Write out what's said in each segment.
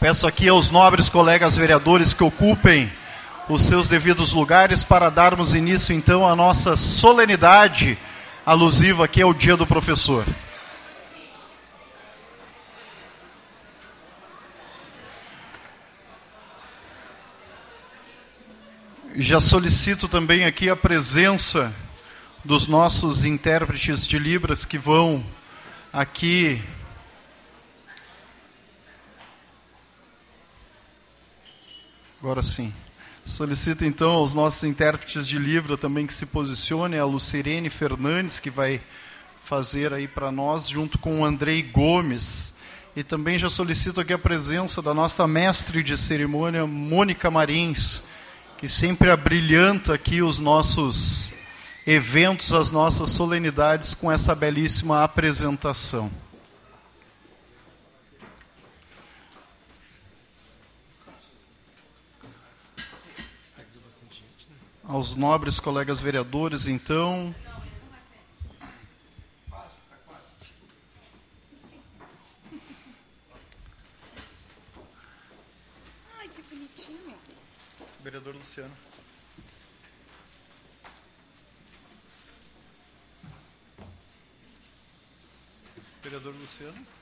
Peço aqui aos nobres colegas vereadores que ocupem os seus devidos lugares para darmos início então à nossa solenidade alusiva aqui ao Dia do Professor. Já solicito também aqui a presença dos nossos intérpretes de Libras que vão aqui Agora sim. Solicito então aos nossos intérpretes de Libra também que se posicione, a Lucirene Fernandes, que vai fazer aí para nós, junto com o Andrei Gomes. E também já solicito aqui a presença da nossa mestre de cerimônia, Mônica Marins, que sempre abrilhanta aqui os nossos eventos, as nossas solenidades com essa belíssima apresentação. Aos nobres colegas vereadores, então. Vereador Luciano. Vereador Luciano.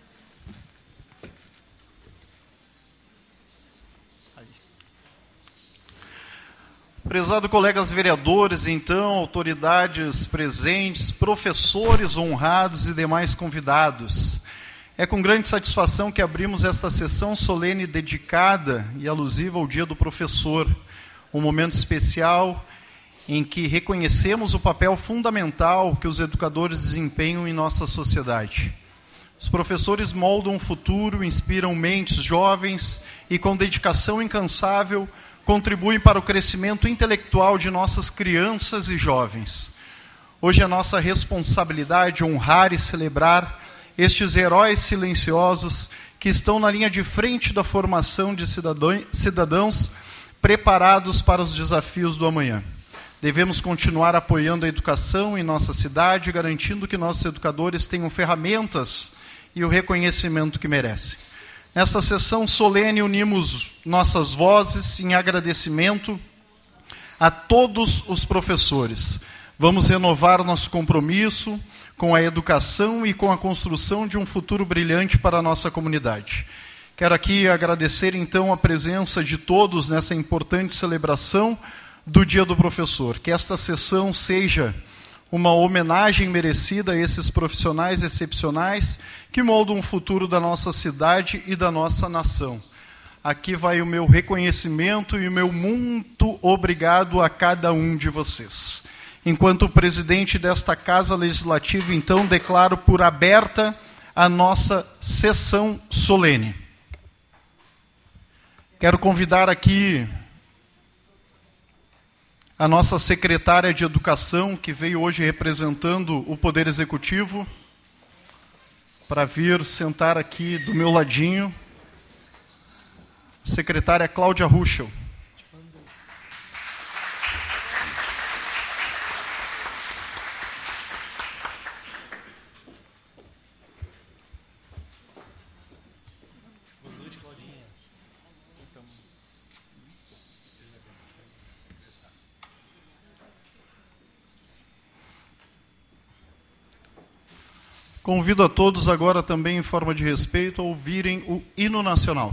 Prezado colegas vereadores, então, autoridades presentes, professores honrados e demais convidados. É com grande satisfação que abrimos esta sessão solene dedicada e alusiva ao Dia do Professor um momento especial em que reconhecemos o papel fundamental que os educadores desempenham em nossa sociedade. Os professores moldam o futuro, inspiram mentes jovens e, com dedicação incansável, contribuem para o crescimento intelectual de nossas crianças e jovens. Hoje é nossa responsabilidade honrar e celebrar estes heróis silenciosos que estão na linha de frente da formação de cidadãos preparados para os desafios do amanhã. Devemos continuar apoiando a educação em nossa cidade, garantindo que nossos educadores tenham ferramentas e o reconhecimento que merecem. Nesta sessão solene, unimos nossas vozes em agradecimento a todos os professores. Vamos renovar nosso compromisso com a educação e com a construção de um futuro brilhante para a nossa comunidade. Quero aqui agradecer então a presença de todos nessa importante celebração do Dia do Professor. Que esta sessão seja uma homenagem merecida a esses profissionais excepcionais que moldam o futuro da nossa cidade e da nossa nação. Aqui vai o meu reconhecimento e o meu muito obrigado a cada um de vocês. Enquanto presidente desta Casa Legislativa, então, declaro por aberta a nossa sessão solene. Quero convidar aqui a nossa secretária de Educação, que veio hoje representando o Poder Executivo, para vir sentar aqui do meu ladinho. Secretária Cláudia Ruschel. Convido a todos agora também, em forma de respeito, a ouvirem o hino nacional.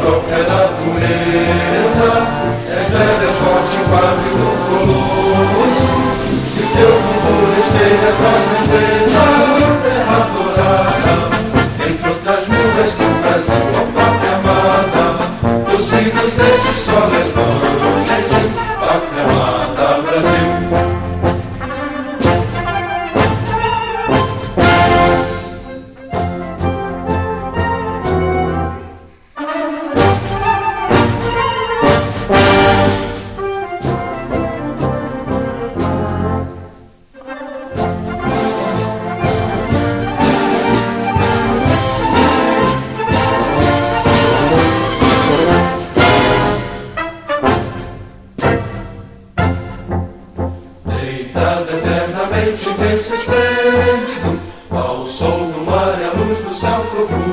própria natureza, és velha, és forte, quadro do colosso, e teu futuro espelha essa grandeza, terra dourada, entre outras mil és tu, Brasil, ó pátria amada, dos filhos desse sol és mãe, à luz do céu profundo.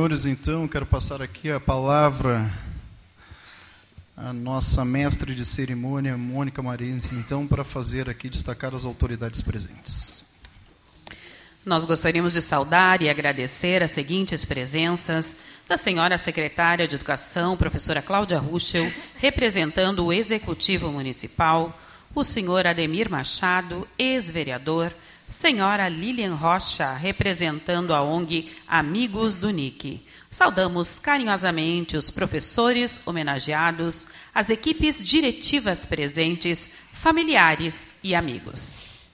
Senhores, então, quero passar aqui a palavra à nossa mestre de cerimônia, Mônica Marins, então, para fazer aqui destacar as autoridades presentes. Nós gostaríamos de saudar e agradecer as seguintes presenças da senhora secretária de Educação, professora Cláudia Ruschel, representando o Executivo Municipal, o senhor Ademir Machado, ex-vereador, senhora Lilian Rocha, representando a ONG Amigos do NIC. Saudamos carinhosamente os professores homenageados, as equipes diretivas presentes, familiares e amigos.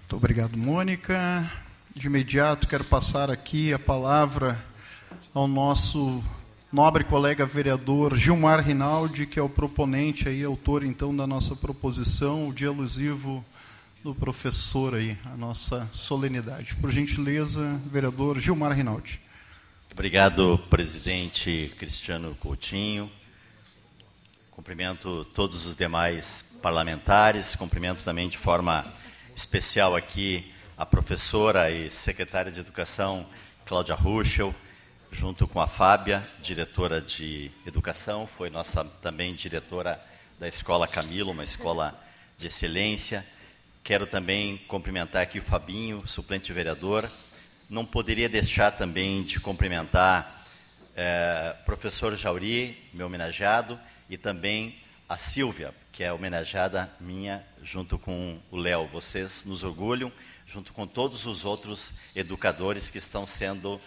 Muito obrigado, Mônica. De imediato, quero passar aqui a palavra ao nosso nobre colega vereador Gilmar Rinaldi, que é o proponente aí, autor então da nossa proposição, o dia alusivo do professor aí, a nossa solenidade. Por gentileza, vereador Gilmar Rinaldi. Obrigado, presidente Cristiano Coutinho. Cumprimento todos os demais parlamentares, cumprimento também de forma especial aqui a professora e secretária de Educação, Cláudia Ruschel, junto com a Fábia, diretora de Educação, foi nossa também diretora da Escola Camilo, uma escola de excelência. Quero também cumprimentar aqui o Fabinho, suplente vereador. Não poderia deixar também de cumprimentar eh, professor Jauri, meu homenageado, e também a Silvia, que é homenageada minha, junto com o Léo. Vocês nos orgulham, junto com todos os outros educadores que estão sendo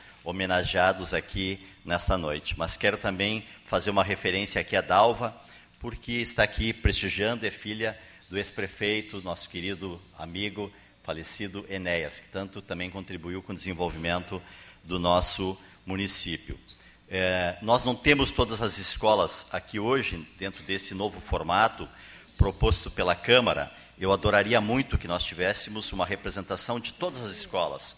aqui nesta noite. Mas quero também fazer uma referência aqui a Dalva, porque está aqui prestigiando, é filha do ex-prefeito, nosso querido amigo, falecido Enéas, que tanto também contribuiu com o desenvolvimento do nosso município. É, nós não temos todas as escolas aqui hoje, dentro desse novo formato proposto pela Câmara, eu adoraria muito que nós tivéssemos uma representação de todas as escolas.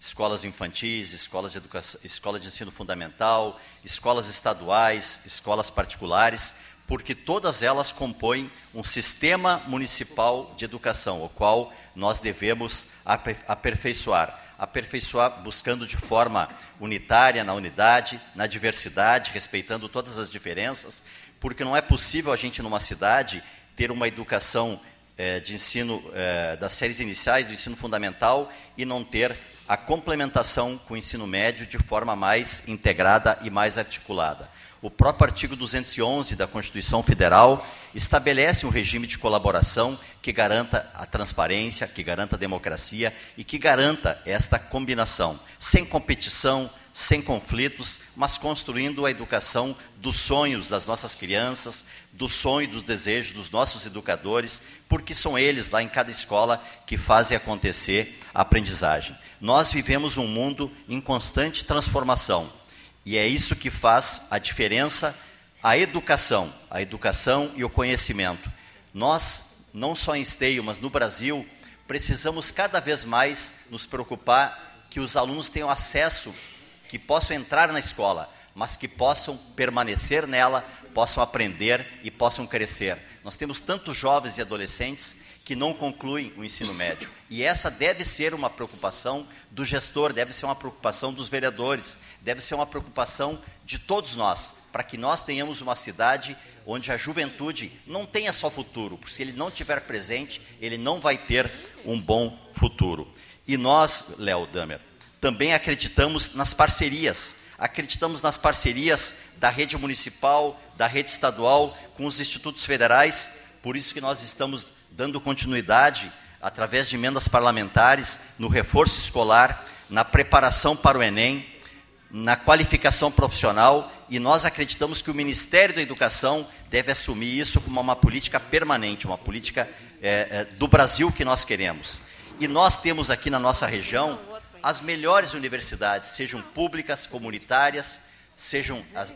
Escolas infantis, escolas de educação, escola de ensino fundamental, escolas estaduais, escolas particulares, porque todas elas compõem um sistema municipal de educação, o qual nós devemos aperfeiçoar. Aperfeiçoar buscando de forma unitária, na unidade, na diversidade, respeitando todas as diferenças, porque não é possível a gente, numa cidade, ter uma educação eh, de ensino eh, das séries iniciais, do ensino fundamental, e não ter a complementação com o ensino médio de forma mais integrada e mais articulada. O próprio artigo 211 da Constituição Federal estabelece um regime de colaboração que garanta a transparência, que garanta a democracia e que garanta esta combinação, sem competição, sem conflitos, mas construindo a educação dos sonhos das nossas crianças, do sonho e dos desejos dos nossos educadores, porque são eles lá em cada escola que fazem acontecer a aprendizagem. Nós vivemos um mundo em constante transformação e é isso que faz a diferença, a educação, a educação e o conhecimento. Nós, não só em Esteio, mas no Brasil, precisamos cada vez mais nos preocupar que os alunos tenham acesso, que possam entrar na escola, mas que possam permanecer nela, possam aprender e possam crescer. Nós temos tantos jovens e adolescentes que não concluem o ensino médio. E essa deve ser uma preocupação do gestor, deve ser uma preocupação dos vereadores, deve ser uma preocupação de todos nós, para que nós tenhamos uma cidade onde a juventude não tenha só futuro, porque se ele não tiver presente, ele não vai ter um bom futuro. E nós, Léo Damer, também acreditamos nas parcerias. Acreditamos nas parcerias da rede municipal, da rede estadual, com os institutos federais, por isso que nós estamos dando continuidade, através de emendas parlamentares, no reforço escolar, na preparação para o Enem, na qualificação profissional, e nós acreditamos que o Ministério da Educação deve assumir isso como uma política permanente, uma política é, é, do Brasil que nós queremos. E nós temos aqui na nossa região as melhores universidades, sejam públicas, comunitárias, sejam as,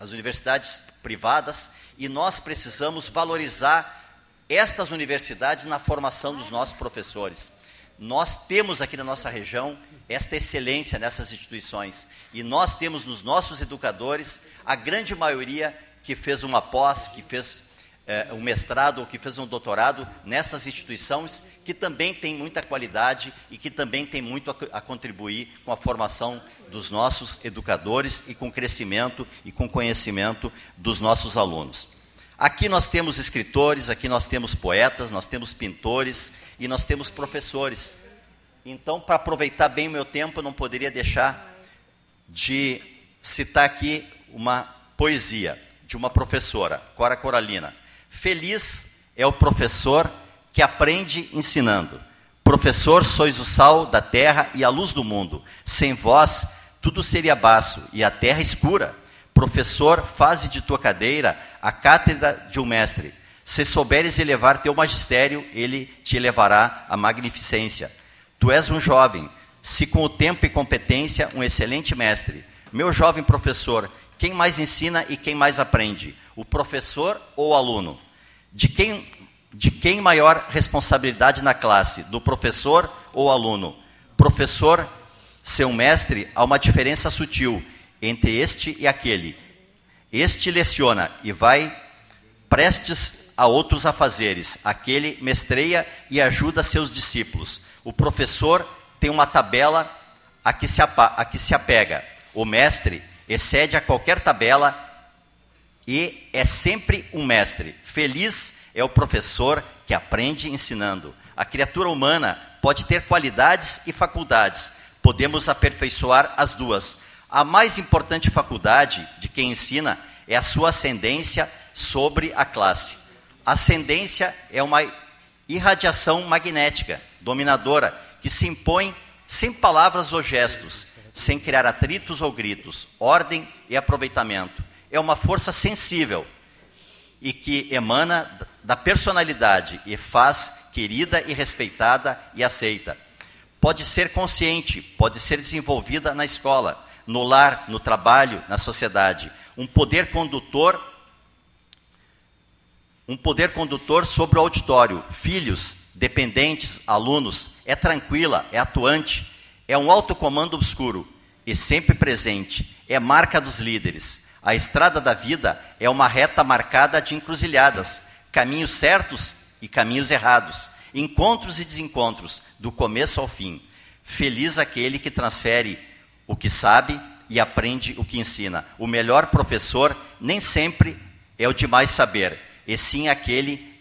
as universidades privadas, e nós precisamos valorizar estas universidades na formação dos nossos professores. Nós temos aqui na nossa região esta excelência nessas instituições e nós temos nos nossos educadores a grande maioria que fez uma pós, que fez é, um mestrado ou que fez um doutorado nessas instituições que também tem muita qualidade e que também tem muito a, a contribuir com a formação dos nossos educadores e com o crescimento e com o conhecimento dos nossos alunos. Aqui nós temos escritores, aqui nós temos poetas, nós temos pintores e nós temos professores. Então, para aproveitar bem o meu tempo, eu não poderia deixar de citar aqui uma poesia de uma professora, Cora Coralina. Feliz é o professor que aprende ensinando. Professor, sois o sal da terra e a luz do mundo. Sem vós, tudo seria baço e a terra escura. Professor, faze de tua cadeira a cátedra de um mestre. Se souberes elevar teu magistério, ele te elevará à magnificência. Tu és um jovem, se com o tempo e competência, um excelente mestre. Meu jovem professor, quem mais ensina e quem mais aprende? O professor ou o aluno? De quem, de quem maior responsabilidade na classe? Do professor ou aluno? Professor, ser um mestre, há uma diferença sutil entre este e aquele. Este leciona e vai prestes a outros afazeres. Aquele mestreia e ajuda seus discípulos. O professor tem uma tabela a que se, a que se apega. O mestre excede a qualquer tabela e é sempre um mestre. Feliz é o professor que aprende ensinando. A criatura humana pode ter qualidades e faculdades. Podemos aperfeiçoar as duas, a mais importante faculdade de quem ensina é a sua ascendência sobre a classe. Ascendência é uma irradiação magnética, dominadora, que se impõe sem palavras ou gestos, sem criar atritos ou gritos, ordem e aproveitamento. É uma força sensível e que emana da personalidade e faz querida e respeitada e aceita. Pode ser consciente, pode ser desenvolvida na escola, no lar, no trabalho, na sociedade. Um poder condutor um poder condutor sobre o auditório. Filhos, dependentes, alunos, é tranquila, é atuante, é um alto comando obscuro e sempre presente, é marca dos líderes. A estrada da vida é uma reta marcada de encruzilhadas, caminhos certos e caminhos errados, encontros e desencontros, do começo ao fim. Feliz aquele que transfere o que sabe e aprende o que ensina. O melhor professor nem sempre é o de mais saber, e sim aquele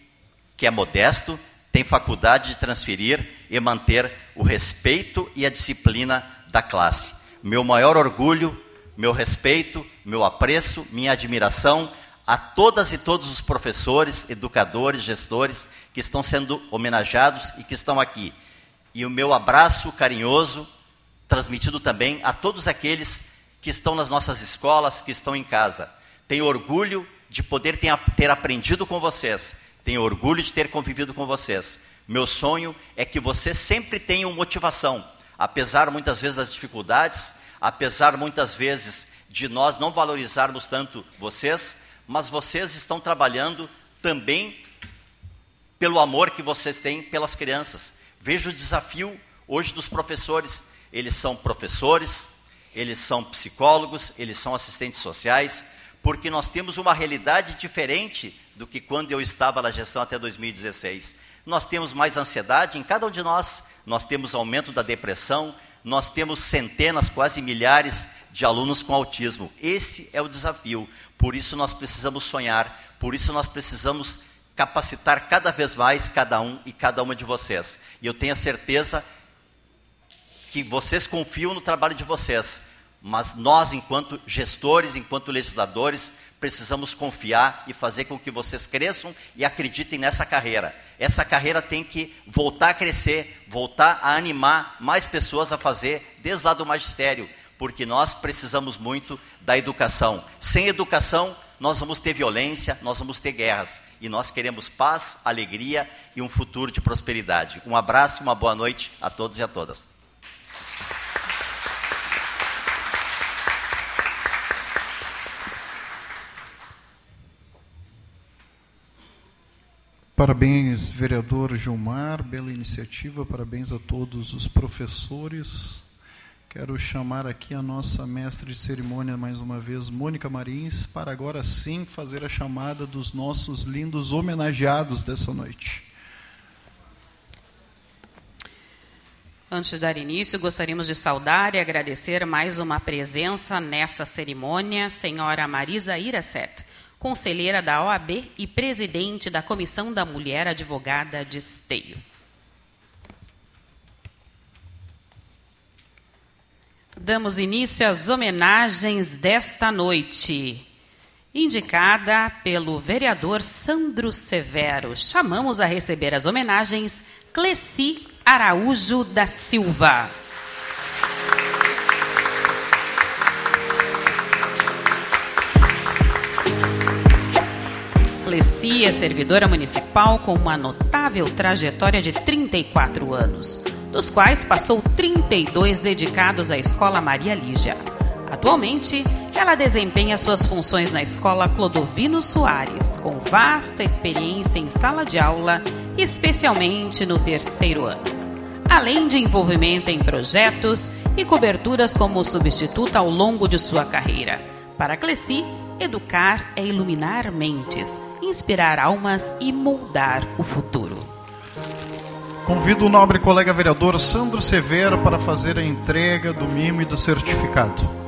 que é modesto, tem faculdade de transferir e manter o respeito e a disciplina da classe. Meu maior orgulho, meu respeito, meu apreço, minha admiração a todas e todos os professores, educadores, gestores que estão sendo homenageados e que estão aqui. E o meu abraço carinhoso, transmitido também a todos aqueles que estão nas nossas escolas, que estão em casa. Tenho orgulho de poder ter aprendido com vocês, tenho orgulho de ter convivido com vocês. Meu sonho é que vocês sempre tenham motivação, apesar muitas vezes das dificuldades, apesar muitas vezes de nós não valorizarmos tanto vocês, mas vocês estão trabalhando também pelo amor que vocês têm pelas crianças. Vejo o desafio hoje dos professores. Eles são professores, eles são psicólogos, eles são assistentes sociais, porque nós temos uma realidade diferente do que quando eu estava na gestão até 2016. Nós temos mais ansiedade em cada um de nós, nós temos aumento da depressão, nós temos centenas, quase milhares de alunos com autismo. Esse é o desafio. Por isso nós precisamos sonhar, por isso nós precisamos capacitar cada vez mais cada um e cada uma de vocês. E eu tenho a certeza que vocês confiam no trabalho de vocês, mas nós, enquanto gestores, enquanto legisladores, precisamos confiar e fazer com que vocês cresçam e acreditem nessa carreira. Essa carreira tem que voltar a crescer, voltar a animar mais pessoas a fazer, desde lá do magistério, porque nós precisamos muito da educação. Sem educação, nós vamos ter violência, nós vamos ter guerras. E nós queremos paz, alegria e um futuro de prosperidade. Um abraço e uma boa noite a todos e a todas. Parabéns, vereador Gilmar, bela iniciativa, parabéns a todos os professores. Quero chamar aqui a nossa mestre de cerimônia mais uma vez, Mônica Marins, para agora sim fazer a chamada dos nossos lindos homenageados dessa noite. Antes de dar início, gostaríamos de saudar e agradecer mais uma presença nessa cerimônia, senhora Marisa Iracet conselheira da OAB e presidente da Comissão da Mulher Advogada de Esteio. Damos início às homenagens desta noite. Indicada pelo vereador Sandro Severo, chamamos a receber as homenagens Cleci Araújo da Silva. Cleci é servidora municipal com uma notável trajetória de 34 anos, dos quais passou 32 dedicados à Escola Maria Lígia. Atualmente, ela desempenha suas funções na Escola Clodovino Soares, com vasta experiência em sala de aula, especialmente no terceiro ano. Além de envolvimento em projetos e coberturas como substituta ao longo de sua carreira. Para Cleci, educar é iluminar mentes inspirar almas e moldar o futuro. Convido o nobre colega vereador Sandro Severo para fazer a entrega do mimo e do certificado.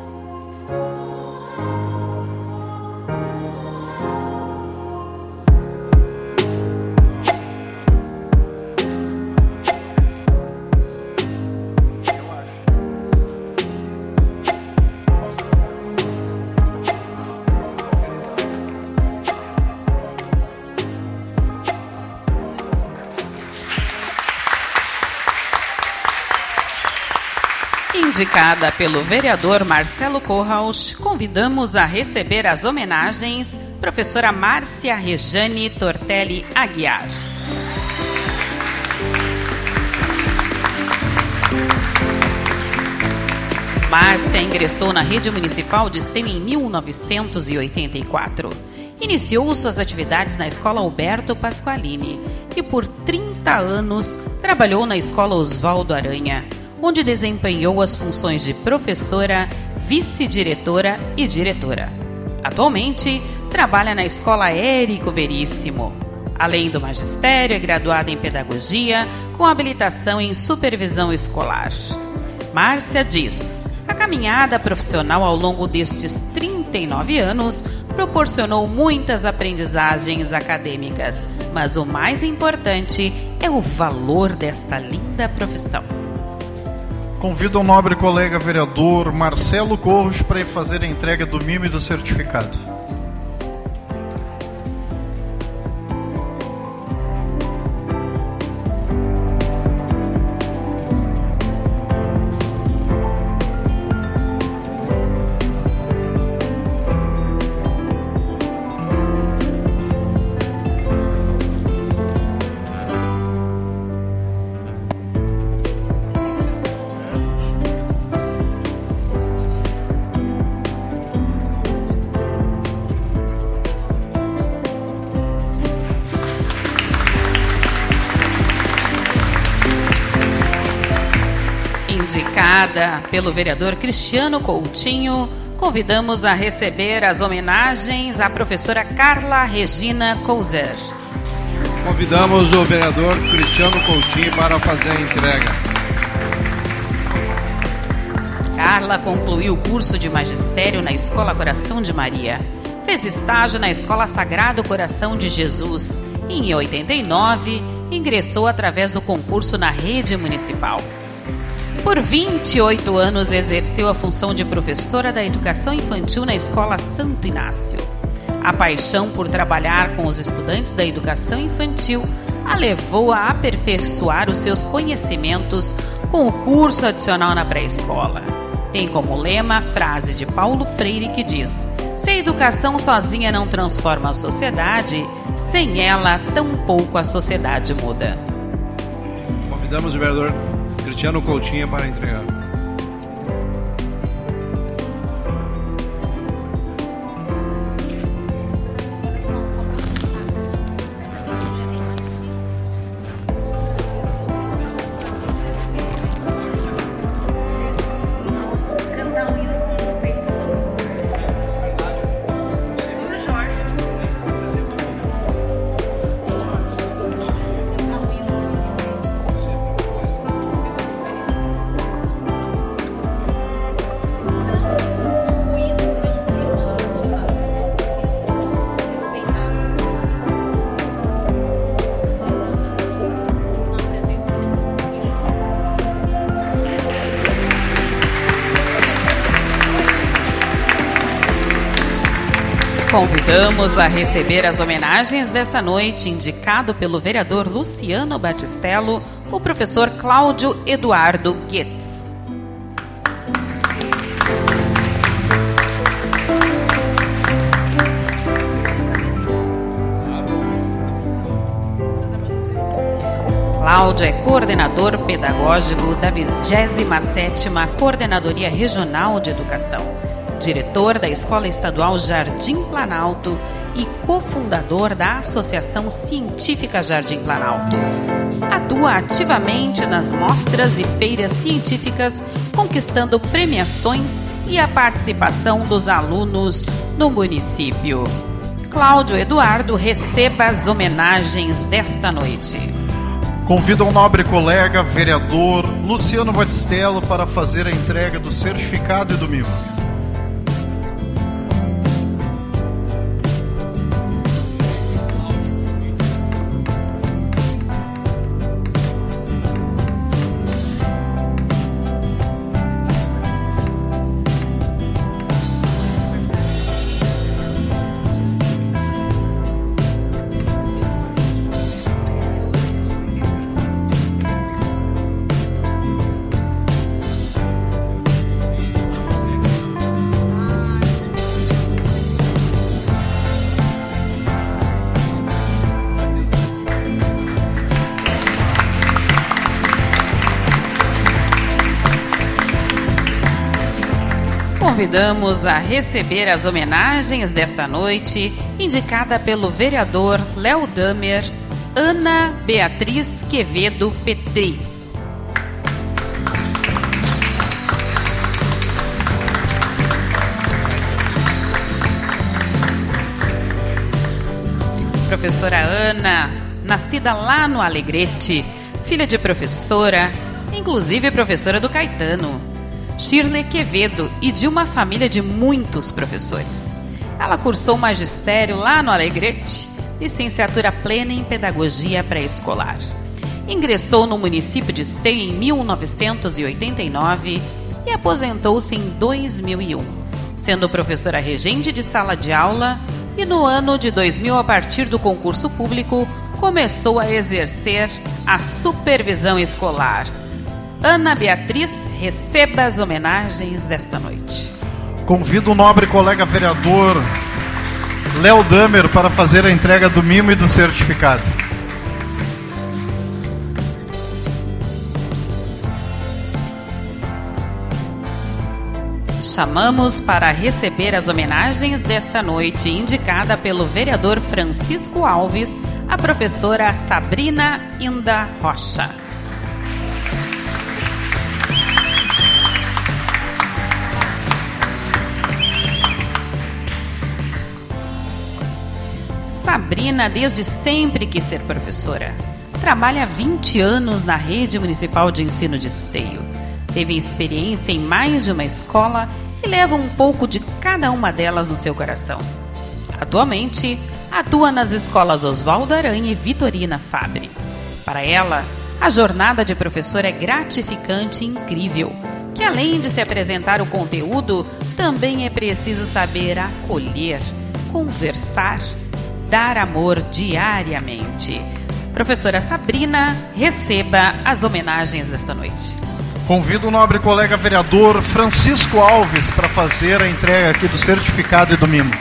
Indicada pelo vereador Marcelo Corraus, convidamos a receber as homenagens professora Márcia Rejane Tortelli Aguiar. Márcia ingressou na rede municipal de STEM em 1984 Iniciou suas atividades na Escola Alberto Pasqualini e por 30 anos trabalhou na Escola Oswaldo Aranha, onde desempenhou as funções de professora, vice-diretora e diretora. Atualmente, trabalha na Escola Érico Veríssimo. Além do magistério, é graduada em pedagogia, com habilitação em supervisão escolar. Márcia diz: a caminhada profissional ao longo destes 39 anos proporcionou muitas aprendizagens acadêmicas, mas o mais importante é o valor desta linda profissão. Convido o nobre colega vereador Marcelo Corros para fazer a entrega do mimo e do certificado. Pelo vereador Cristiano Coutinho, convidamos a receber as homenagens à professora Carla Regina Couser. Convidamos o vereador Cristiano Coutinho para fazer a entrega. Carla concluiu o curso de magistério na Escola Coração de Maria. Fez estágio na Escola Sagrado Coração de Jesus e, em 89, ingressou através do concurso na rede municipal. Por 28 anos exerceu a função de professora da educação infantil na Escola Santo Inácio. A paixão por trabalhar com os estudantes da educação infantil a levou a aperfeiçoar os seus conhecimentos com o curso adicional na pré-escola. Tem como lema a frase de Paulo Freire que diz: Se a educação sozinha não transforma a sociedade, sem ela, tampouco a sociedade muda. Convidamos o vereador Cristiano Coutinho para entregar. Convidamos a receber as homenagens dessa noite, indicado pelo vereador Luciano Batistello, o professor Cláudio Eduardo Goetz. Cláudio é coordenador pedagógico da 27ª Coordenadoria Regional de Educação diretor da Escola Estadual Jardim Planalto e cofundador da Associação Científica Jardim Planalto. Atua ativamente nas mostras e feiras científicas, conquistando premiações e a participação dos alunos no município. Cláudio Eduardo receba as homenagens desta noite. Convido um nobre colega, vereador Luciano Batistello, para fazer a entrega do certificado e do mimo. Convidamos a receber as homenagens desta noite, indicada pelo vereador Léo Damer, Ana Beatriz Quevedo Petri. Professora Ana, nascida lá no Alegrete, filha de professora, inclusive professora do Caetano, Shirley Quevedo e de uma família de muitos professores. Ela cursou magistério lá no Alegrete, licenciatura plena em pedagogia pré-escolar. Ingressou no município de Esteio em 1989 e aposentou-se em 2001, sendo professora regente de sala de aula e no ano de 2000, a partir do concurso público, começou a exercer a supervisão escolar. Ana Beatriz, receba as homenagens desta noite. Convido o nobre colega vereador Léo Damer para fazer a entrega do mimo e do certificado. Chamamos para receber as homenagens desta noite, indicada pelo vereador Francisco Alves, a professora Sabrina Inda Rocha. Sabrina, desde sempre quis ser professora. Trabalha há 20 anos na rede municipal de ensino de esteio. Teve experiência em mais de uma escola e leva um pouco de cada uma delas no seu coração. Atualmente, atua nas escolas Oswaldo Aranha e Vitorina Fabre. Para ela, a jornada de professor é gratificante e incrível, que além de se apresentar o conteúdo, também é preciso saber acolher, conversar, dar amor diariamente. Professora Sabrina, receba as homenagens desta noite. Convido o nobre colega vereador Francisco Alves para fazer a entrega aqui do certificado e do mimo.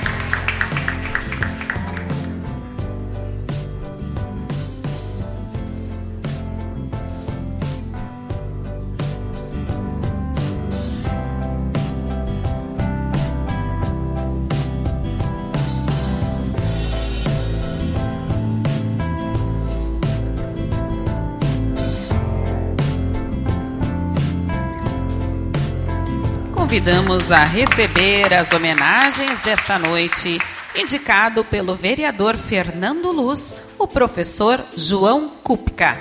Convidamos a receber as homenagens desta noite, indicado pelo vereador Fernando Luz, o professor João Kupka.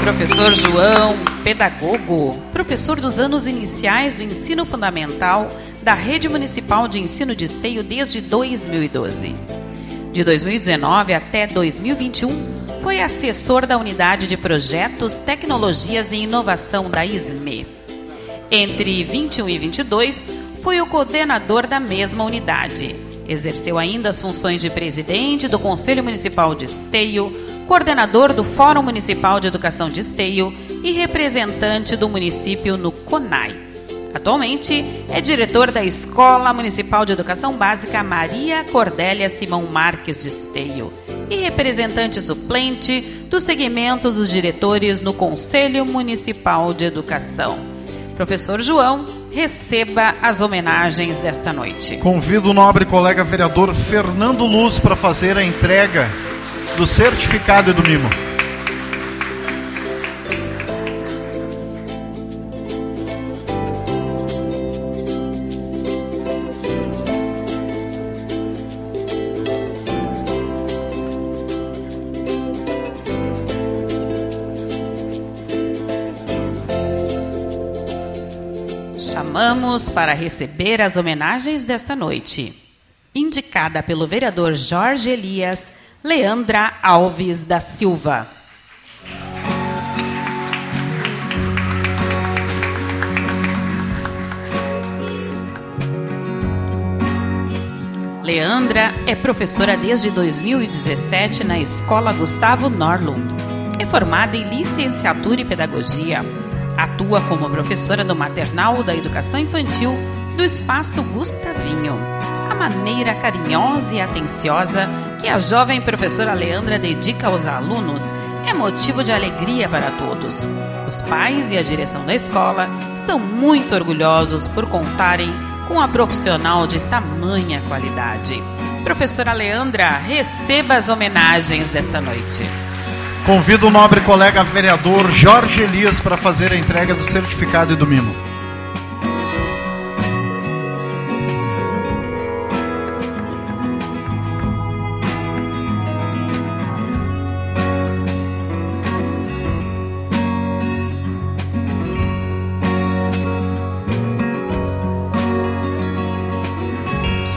Professor João, pedagogo, professor dos anos iniciais do ensino fundamental da Rede Municipal de Ensino de Esteio desde 2012. De 2019 até 2021, foi assessor da Unidade de Projetos, Tecnologias e Inovação da ISME. Entre 21 e 22, foi o coordenador da mesma unidade. Exerceu ainda as funções de presidente do Conselho Municipal de Esteio, coordenador do Fórum Municipal de Educação de Esteio e representante do município no CONAI. Atualmente é diretor da Escola Municipal de Educação Básica Maria Cordélia Simão Marques de Esteio e representante suplente do segmento dos diretores no Conselho Municipal de Educação. Professor João, receba as homenagens desta noite. Convido o nobre colega vereador Fernando Luz para fazer a entrega do certificado e do mimo. Para receber as homenagens desta noite. Indicada pelo vereador Jorge Elias, Leandra Alves da Silva. Leandra é professora desde 2017 na Escola Gustavo Norlund. É formada em licenciatura e pedagogia Atua como professora do maternal da educação infantil do Espaço Gustavinho. A maneira carinhosa e atenciosa que a jovem professora Leandra dedica aos alunos é motivo de alegria para todos. Os pais e a direção da escola são muito orgulhosos por contarem com a profissional de tamanha qualidade. Professora Leandra, receba as homenagens desta noite. Convido o nobre colega vereador Jorge Elias para fazer a entrega do certificado e do mimo.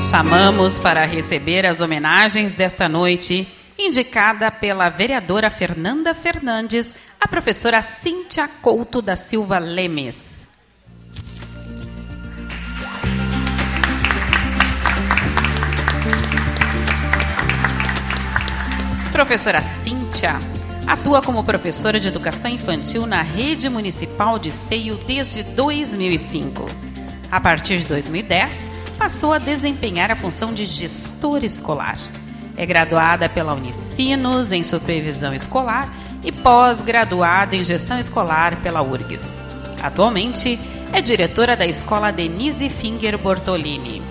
Chamamos para receber as homenagens desta noite, indicada pela vereadora Fernanda Fernandes, a professora Cíntia Couto da Silva Lemes. Professora Cíntia atua como professora de educação infantil na rede municipal de Esteio desde 2005. A partir de 2010, passou a desempenhar a função de gestora escolar. É graduada pela Unicinos em supervisão escolar e pós-graduada em gestão escolar pela URGS. Atualmente é diretora da escola Denise Finger Bortolini.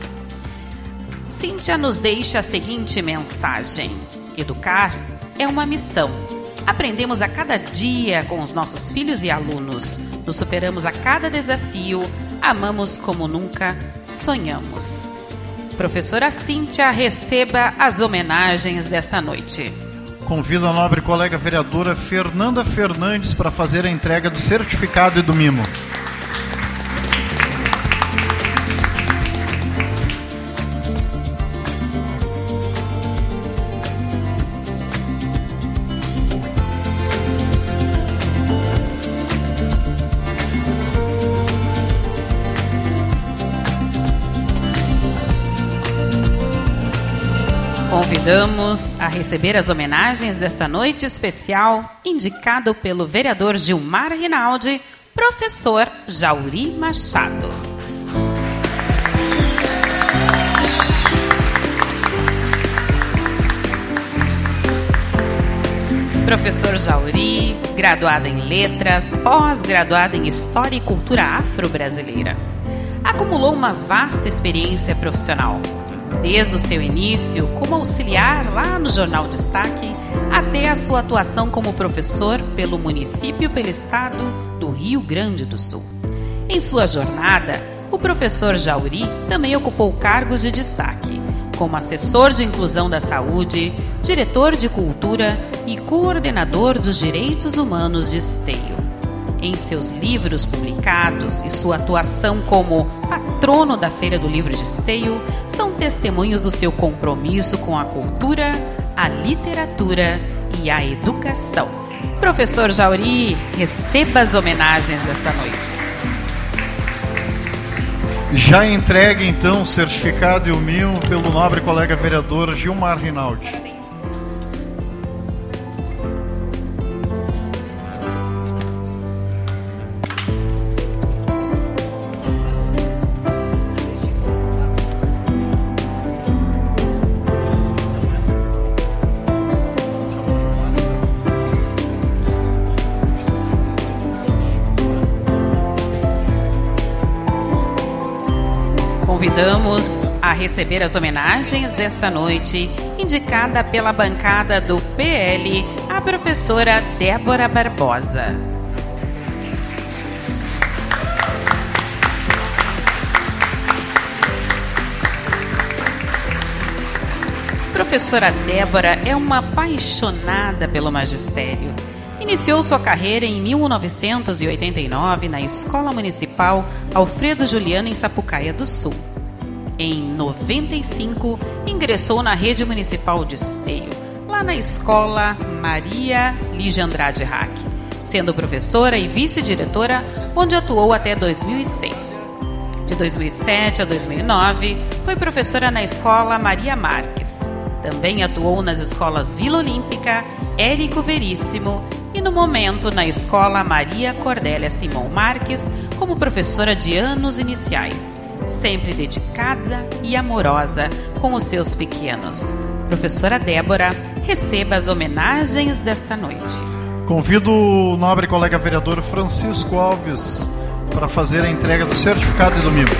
Cíntia nos deixa a seguinte mensagem: Educar é uma missão. Aprendemos a cada dia com os nossos filhos e alunos. Nos superamos a cada desafio amamos como nunca sonhamos. Professora Cíntia, receba as homenagens desta noite. Convido a nobre colega vereadora Fernanda Fernandes para fazer a entrega do certificado e do mimo. Convidamos a receber as homenagens desta noite especial, indicado pelo vereador Gilmar Rinaldi, professor Jauri Machado. Professor Jauri, graduado em Letras, pós-graduado em História e Cultura Afro-Brasileira. Acumulou uma vasta experiência profissional desde o seu início como auxiliar lá no Jornal Destaque, até a sua atuação como professor pelo município e pelo estado do Rio Grande do Sul. Em sua jornada, o professor Jauri também ocupou cargos de destaque, como assessor de inclusão da saúde, diretor de cultura e coordenador dos direitos humanos de Esteio em seus livros publicados e sua atuação como patrono da Feira do Livro de Esteio são testemunhos do seu compromisso com a cultura, a literatura e a educação. Professor Jauri, receba as homenagens desta noite. Já entregue então o certificado e o mimo pelo nobre colega vereador Gilmar Rinaldi. Convidamos a receber as homenagens desta noite, indicada pela bancada do PL, a professora Débora Barbosa. Professora Débora é uma apaixonada pelo magistério. Iniciou sua carreira em 1989 na Escola Municipal Alfredo Juliano, em Sapucaia do Sul. Em 95, ingressou na rede municipal de Esteio, lá na escola Maria Lígia Andrade Hack, sendo professora e vice-diretora, onde atuou até 2006. De 2007 a 2009, foi professora na escola Maria Marques. Também atuou nas escolas Vila Olímpica, Érico Veríssimo e no momento na escola Maria Cordélia Simão Marques como professora de anos iniciais sempre dedicada e amorosa com os seus pequenos. Professora Débora, receba as homenagens desta noite. Convido o nobre colega vereador Francisco Alves para fazer a entrega do certificado de domingo.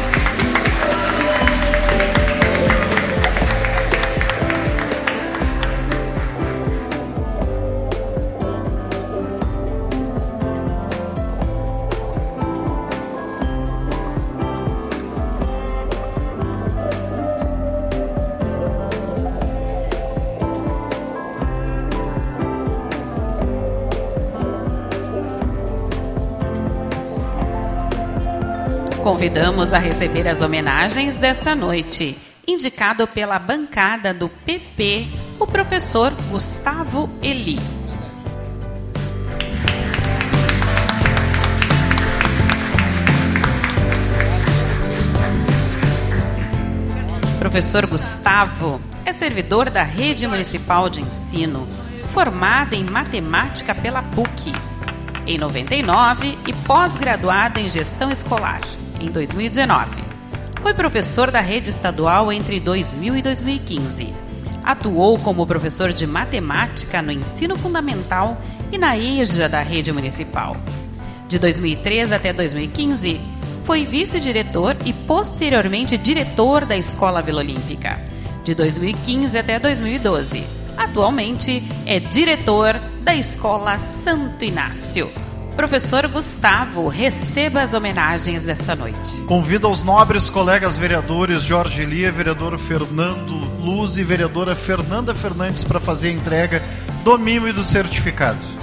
Convidamos a receber as homenagens desta noite, indicado pela bancada do PP, o professor Gustavo Eli. Professor Gustavo é servidor da Rede Municipal de Ensino, formado em matemática pela PUC em 99 e pós-graduado em gestão escolar em 2019. Foi professor da rede estadual entre 2000 e 2015. Atuou como professor de matemática no ensino fundamental e na EJA da rede municipal. De 2003 até 2015, foi vice-diretor e posteriormente diretor da Escola Vila Olímpica. De 2015 até 2012. Atualmente é diretor da Escola Santo Inácio. Professor Gustavo, receba as homenagens desta noite. Convido aos nobres colegas vereadores Jorge Elia, vereador Fernando Luz e vereadora Fernanda Fernandes para fazer a entrega do mimo e do certificado.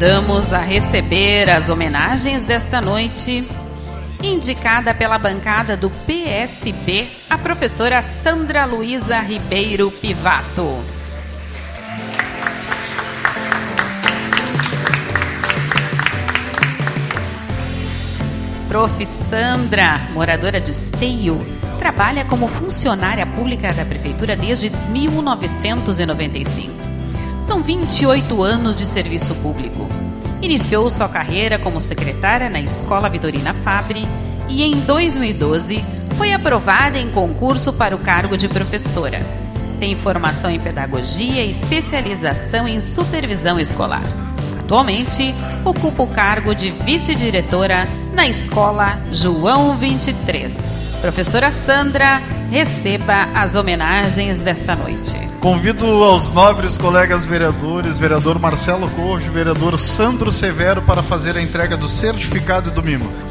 Convidamos a receber as homenagens desta noite, indicada pela bancada do PSB, a professora Sandra Luiza Ribeiro Pivato. Prof. Sandra, moradora de Esteio, trabalha como funcionária pública da Prefeitura desde 1995. São 28 anos de serviço público. Iniciou sua carreira como secretária na Escola Vitorina Fabre e em 2012 foi aprovada em concurso para o cargo de professora. Tem formação em pedagogia e especialização em supervisão escolar. Atualmente, ocupa o cargo de vice-diretora na Escola João 23. Professora Sandra, receba as homenagens desta noite. Convido aos nobres colegas vereadores, vereador Marcelo Corjo, vereador Sandro Severo, para fazer a entrega do certificado e do mimo.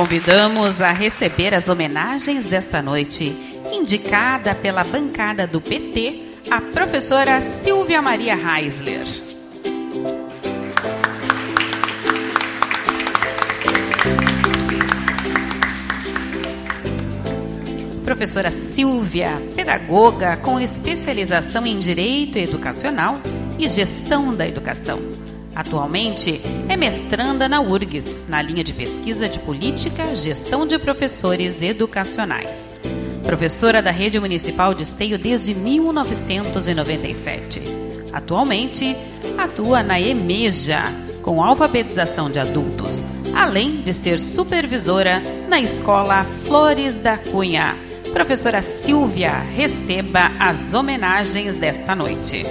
Convidamos a receber as homenagens desta noite, indicada pela bancada do PT, a professora Silvia Maria Heisler. Professora Silvia, pedagoga com especialização em Direito Educacional e Gestão da Educação Atualmente é mestranda na URGS, na linha de pesquisa de política, gestão de professores educacionais. Professora da Rede Municipal de Esteio desde 1997. Atualmente atua na EMEJA, com alfabetização de adultos, além de ser supervisora na Escola Flores da Cunha. Professora Silvia, receba as homenagens desta noite.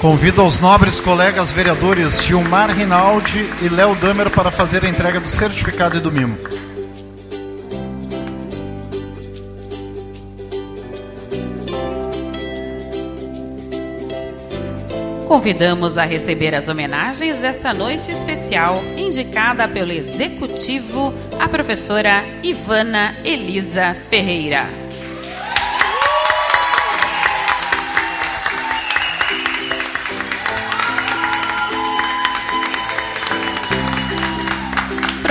Convido aos nobres colegas vereadores Gilmar Rinaldi e Léo Damer para fazer a entrega do certificado e do mimo. Convidamos a receber as homenagens desta noite especial, indicada pelo Executivo, a professora Ivana Elisa Ferreira.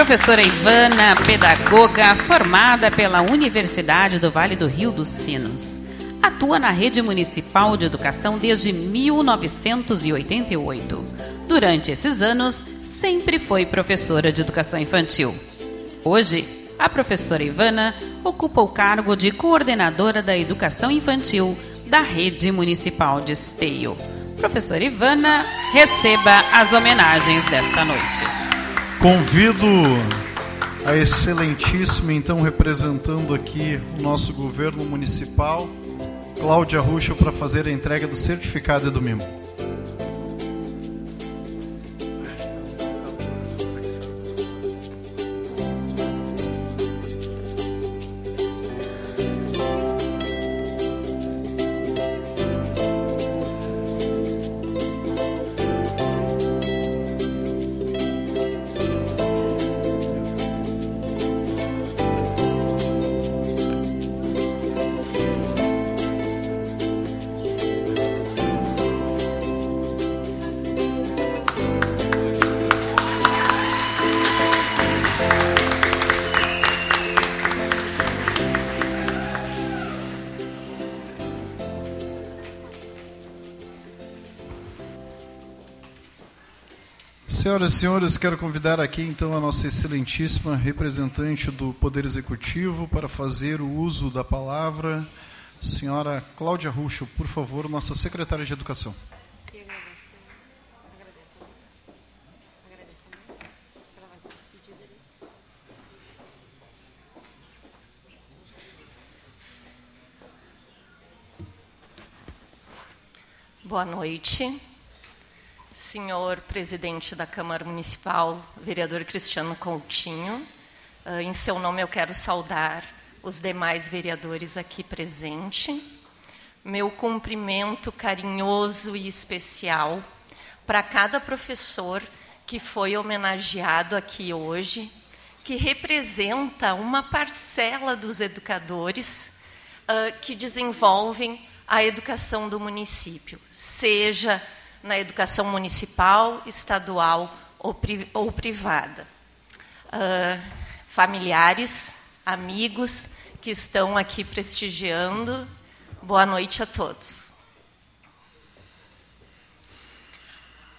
Professora Ivana, pedagoga formada pela Universidade do Vale do Rio dos Sinos. Atua na rede municipal de educação desde 1988. Durante esses anos, sempre foi professora de educação infantil. Hoje, a professora Ivana ocupa o cargo de coordenadora da educação infantil da rede municipal de Esteio. Professora Ivana, receba as homenagens desta noite. Convido a excelentíssima, então, representando aqui o nosso governo municipal, Cláudia Ruxo, para fazer a entrega do certificado do mimo. Senhoras e senhores, quero convidar aqui então a nossa excelentíssima representante do Poder Executivo para fazer o uso da palavra, senhora Cláudia Ruxo, por favor, nossa secretária de Educação. Boa noite senhor presidente da Câmara Municipal, vereador Cristiano Coutinho. Ah, em seu nome, eu quero saudar os demais vereadores aqui presentes. Meu cumprimento carinhoso e especial para cada professor que foi homenageado aqui hoje, que representa uma parcela dos educadores uh, que desenvolvem a educação do município, seja na educação municipal, estadual ou, pri ou privada. Uh, familiares, amigos que estão aqui prestigiando, boa noite a todos.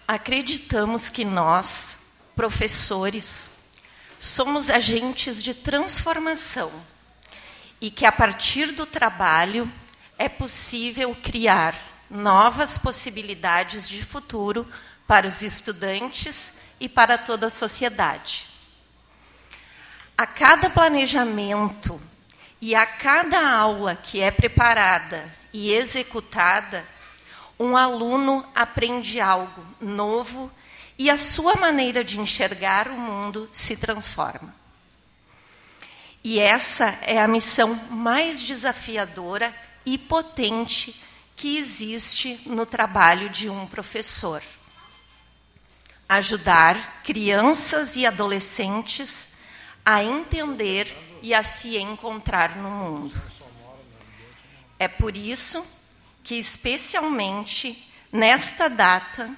Acreditamos que nós, professores, somos agentes de transformação e que a partir do trabalho é possível criar novas possibilidades de futuro para os estudantes e para toda a sociedade. A cada planejamento e a cada aula que é preparada e executada, um aluno aprende algo novo e a sua maneira de enxergar o mundo se transforma. E essa é a missão mais desafiadora e potente que existe no trabalho de um professor. Ajudar crianças e adolescentes a entender e a se encontrar no mundo. É por isso que, especialmente nesta data,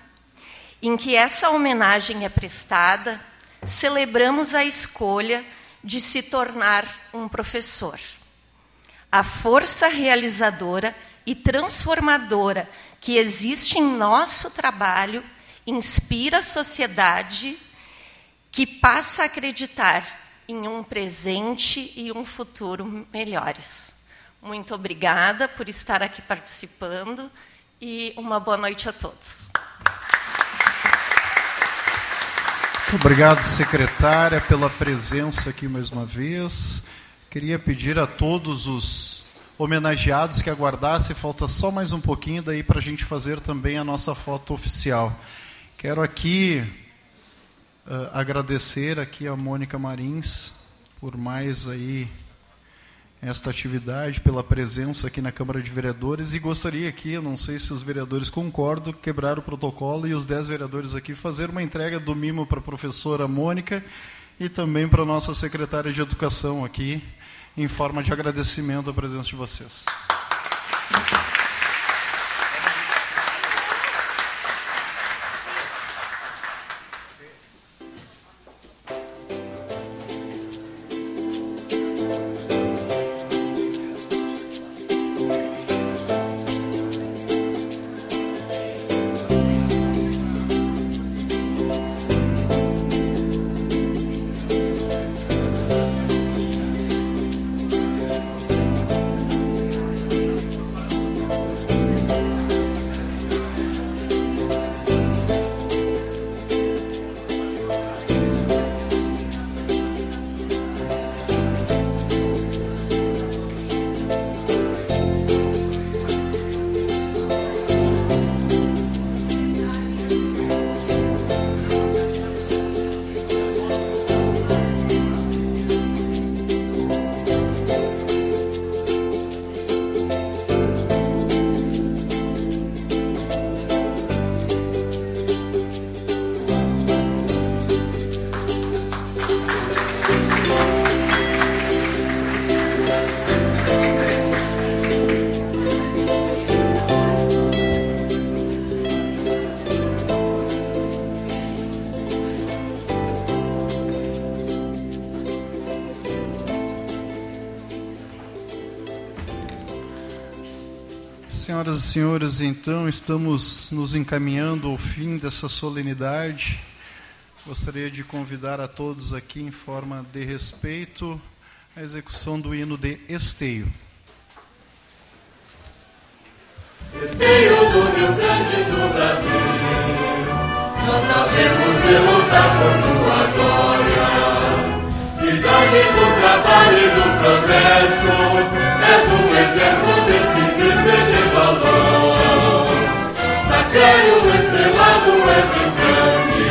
em que essa homenagem é prestada, celebramos a escolha de se tornar um professor. A força realizadora e transformadora que existe em nosso trabalho inspira a sociedade que passa a acreditar em um presente e um futuro melhores. Muito obrigada por estar aqui participando e uma boa noite a todos. Obrigado, secretária, pela presença aqui mais uma vez. Queria pedir a todos os homenageados que aguardassem, falta só mais um pouquinho daí para a gente fazer também a nossa foto oficial. Quero aqui uh, agradecer aqui a Mônica Marins por mais aí esta atividade, pela presença aqui na Câmara de Vereadores e gostaria aqui, eu não sei se os vereadores concordam, quebrar o protocolo e os dez vereadores aqui fazer uma entrega do mimo para a professora Mônica e também para a nossa secretária de Educação aqui, em forma de agradecimento à presença de vocês. Então estamos nos encaminhando ao fim dessa solenidade. Gostaria de convidar a todos aqui, em forma de respeito, a execução do hino de esteio. Esteio do Rio Grande do Brasil, nós sabemos de lutar por tua glória. Cidade do trabalho e do progresso, és um exemplo de civismo e de valor. Sacrário estrelado és em grande,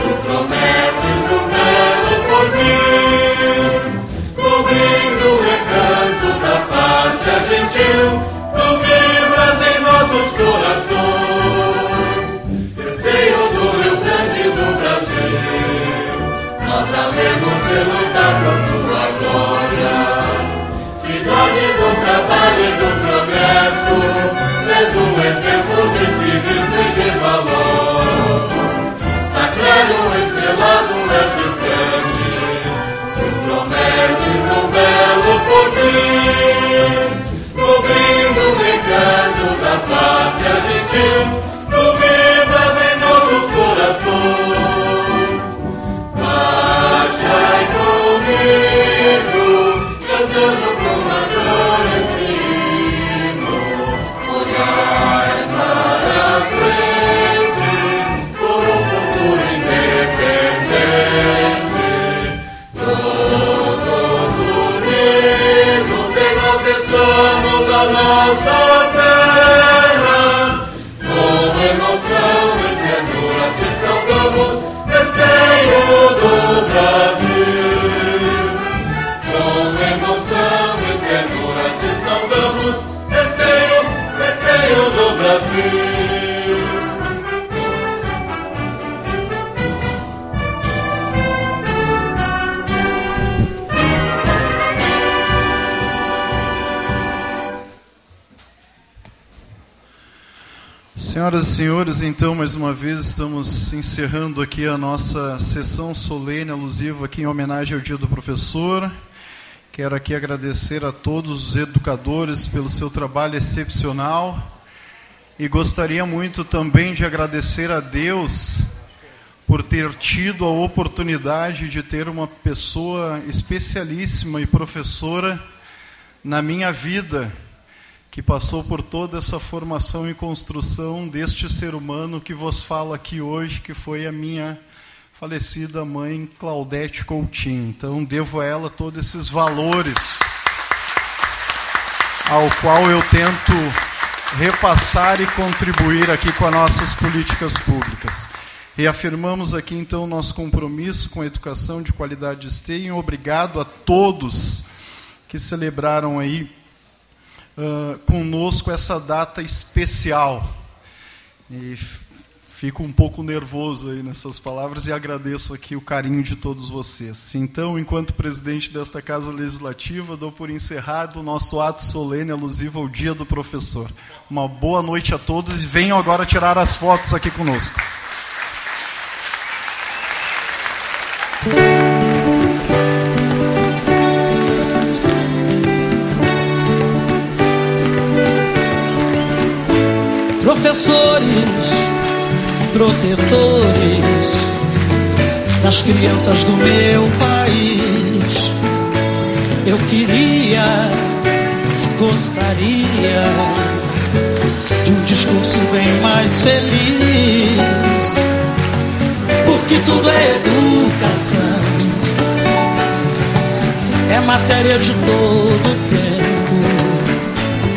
tu prometes um belo porvir, cobrindo o recanto da pátria gentil, tu vibras em nossos corações. Esteio do Rio Grande do Brasil, nós havemos de lutar por tua glória. Do trabalho e do progresso, és um exemplo de civismo e de então, mais uma vez estamos encerrando aqui a nossa sessão solene alusiva aqui em homenagem ao Dia do Professor. Quero aqui agradecer a todos os educadores pelo seu trabalho excepcional e gostaria muito também de agradecer a Deus por ter tido a oportunidade de ter uma pessoa especialíssima e professora na minha vida, que passou por toda essa formação e construção deste ser humano que vos falo aqui hoje, que foi a minha falecida mãe Claudete Coutinho. Então, devo a ela todos esses valores ao qual eu tento repassar e contribuir aqui com as nossas políticas públicas. Reafirmamos aqui então nosso compromisso com a educação de qualidade de esteio. Obrigado a todos que celebraram aí uh, conosco essa data especial. E fico um pouco nervoso aí nessas palavras e agradeço aqui o carinho de todos vocês. Então, enquanto presidente desta Casa Legislativa, dou por encerrado o nosso ato solene alusivo ao Dia do Professor. Uma boa noite a todos e venham agora tirar as fotos aqui conosco. Protetores das crianças do meu país, eu queria, gostaria de um discurso bem mais feliz, porque tudo é educação, é matéria de todo tempo